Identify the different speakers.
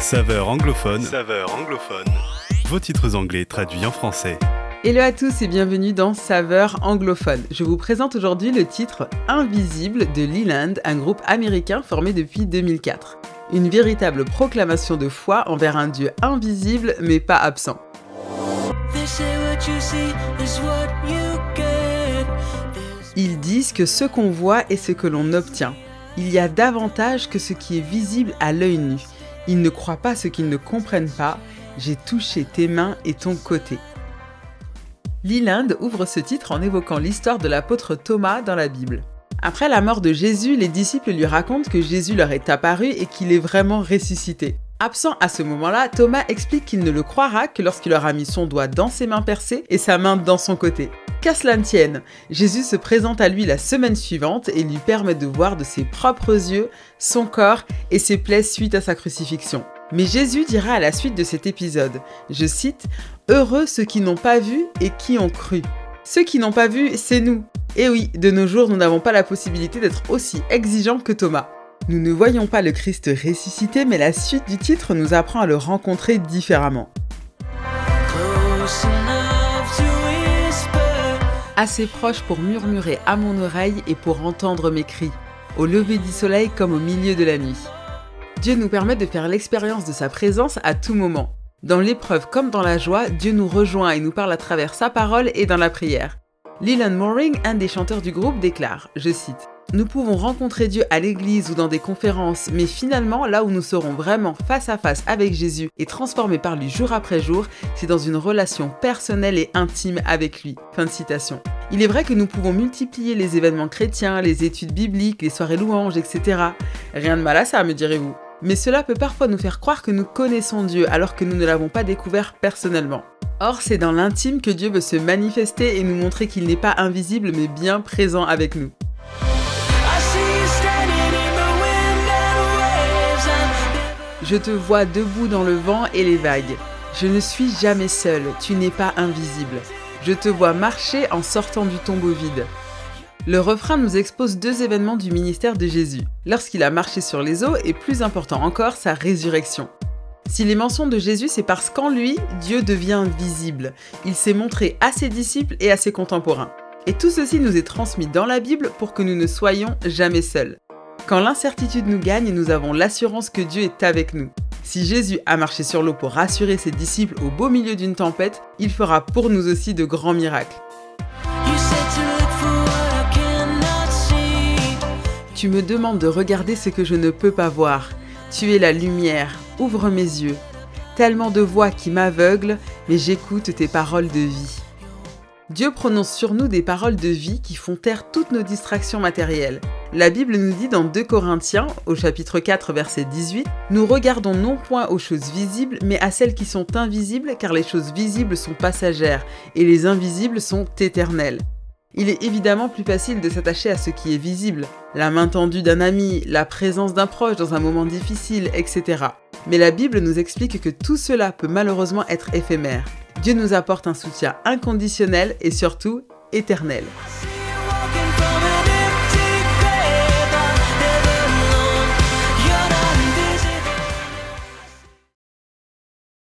Speaker 1: Saveur anglophone. Saveur anglophone. Vos titres anglais traduits en français.
Speaker 2: Hello à tous et bienvenue dans Saveur anglophone. Je vous présente aujourd'hui le titre Invisible de Leland, un groupe américain formé depuis 2004. Une véritable proclamation de foi envers un Dieu invisible mais pas absent. Ils disent que ce qu'on voit est ce que l'on obtient. Il y a davantage que ce qui est visible à l'œil nu. Ils ne croient pas ce qu'ils ne comprennent pas. J'ai touché tes mains et ton côté. Leland ouvre ce titre en évoquant l'histoire de l'apôtre Thomas dans la Bible. Après la mort de Jésus, les disciples lui racontent que Jésus leur est apparu et qu'il est vraiment ressuscité. Absent à ce moment-là, Thomas explique qu'il ne le croira que lorsqu'il aura mis son doigt dans ses mains percées et sa main dans son côté. Qu'à cela ne tienne, Jésus se présente à lui la semaine suivante et lui permet de voir de ses propres yeux son corps et ses plaies suite à sa crucifixion. Mais Jésus dira à la suite de cet épisode, je cite, Heureux ceux qui n'ont pas vu et qui ont cru. Ceux qui n'ont pas vu, c'est nous. Et oui, de nos jours, nous n'avons pas la possibilité d'être aussi exigeants que Thomas. Nous ne voyons pas le Christ ressuscité, mais la suite du titre nous apprend à le rencontrer différemment. Assez proche pour murmurer à mon oreille et pour entendre mes cris, au lever du soleil comme au milieu de la nuit. Dieu nous permet de faire l'expérience de sa présence à tout moment. Dans l'épreuve comme dans la joie, Dieu nous rejoint et nous parle à travers sa parole et dans la prière. Leland Mooring, un des chanteurs du groupe, déclare, je cite, nous pouvons rencontrer Dieu à l'église ou dans des conférences, mais finalement, là où nous serons vraiment face à face avec Jésus et transformés par lui jour après jour, c'est dans une relation personnelle et intime avec lui. Fin de citation. Il est vrai que nous pouvons multiplier les événements chrétiens, les études bibliques, les soirées louanges, etc. Rien de mal à ça, me direz-vous. Mais cela peut parfois nous faire croire que nous connaissons Dieu alors que nous ne l'avons pas découvert personnellement. Or, c'est dans l'intime que Dieu veut se manifester et nous montrer qu'il n'est pas invisible mais bien présent avec nous. Je te vois debout dans le vent et les vagues. Je ne suis jamais seul, tu n'es pas invisible. Je te vois marcher en sortant du tombeau vide. Le refrain nous expose deux événements du ministère de Jésus, lorsqu'il a marché sur les eaux et plus important encore, sa résurrection. Si les mentions de Jésus, c'est parce qu'en lui, Dieu devient visible. Il s'est montré à ses disciples et à ses contemporains. Et tout ceci nous est transmis dans la Bible pour que nous ne soyons jamais seuls. Quand l'incertitude nous gagne, nous avons l'assurance que Dieu est avec nous. Si Jésus a marché sur l'eau pour rassurer ses disciples au beau milieu d'une tempête, il fera pour nous aussi de grands miracles. Tu me demandes de regarder ce que je ne peux pas voir. Tu es la lumière, ouvre mes yeux. Tellement de voix qui m'aveuglent, mais j'écoute tes paroles de vie. Dieu prononce sur nous des paroles de vie qui font taire toutes nos distractions matérielles. La Bible nous dit dans 2 Corinthiens, au chapitre 4, verset 18, Nous regardons non point aux choses visibles, mais à celles qui sont invisibles, car les choses visibles sont passagères, et les invisibles sont éternelles. Il est évidemment plus facile de s'attacher à ce qui est visible, la main tendue d'un ami, la présence d'un proche dans un moment difficile, etc. Mais la Bible nous explique que tout cela peut malheureusement être éphémère. Dieu nous apporte un soutien inconditionnel et surtout éternel.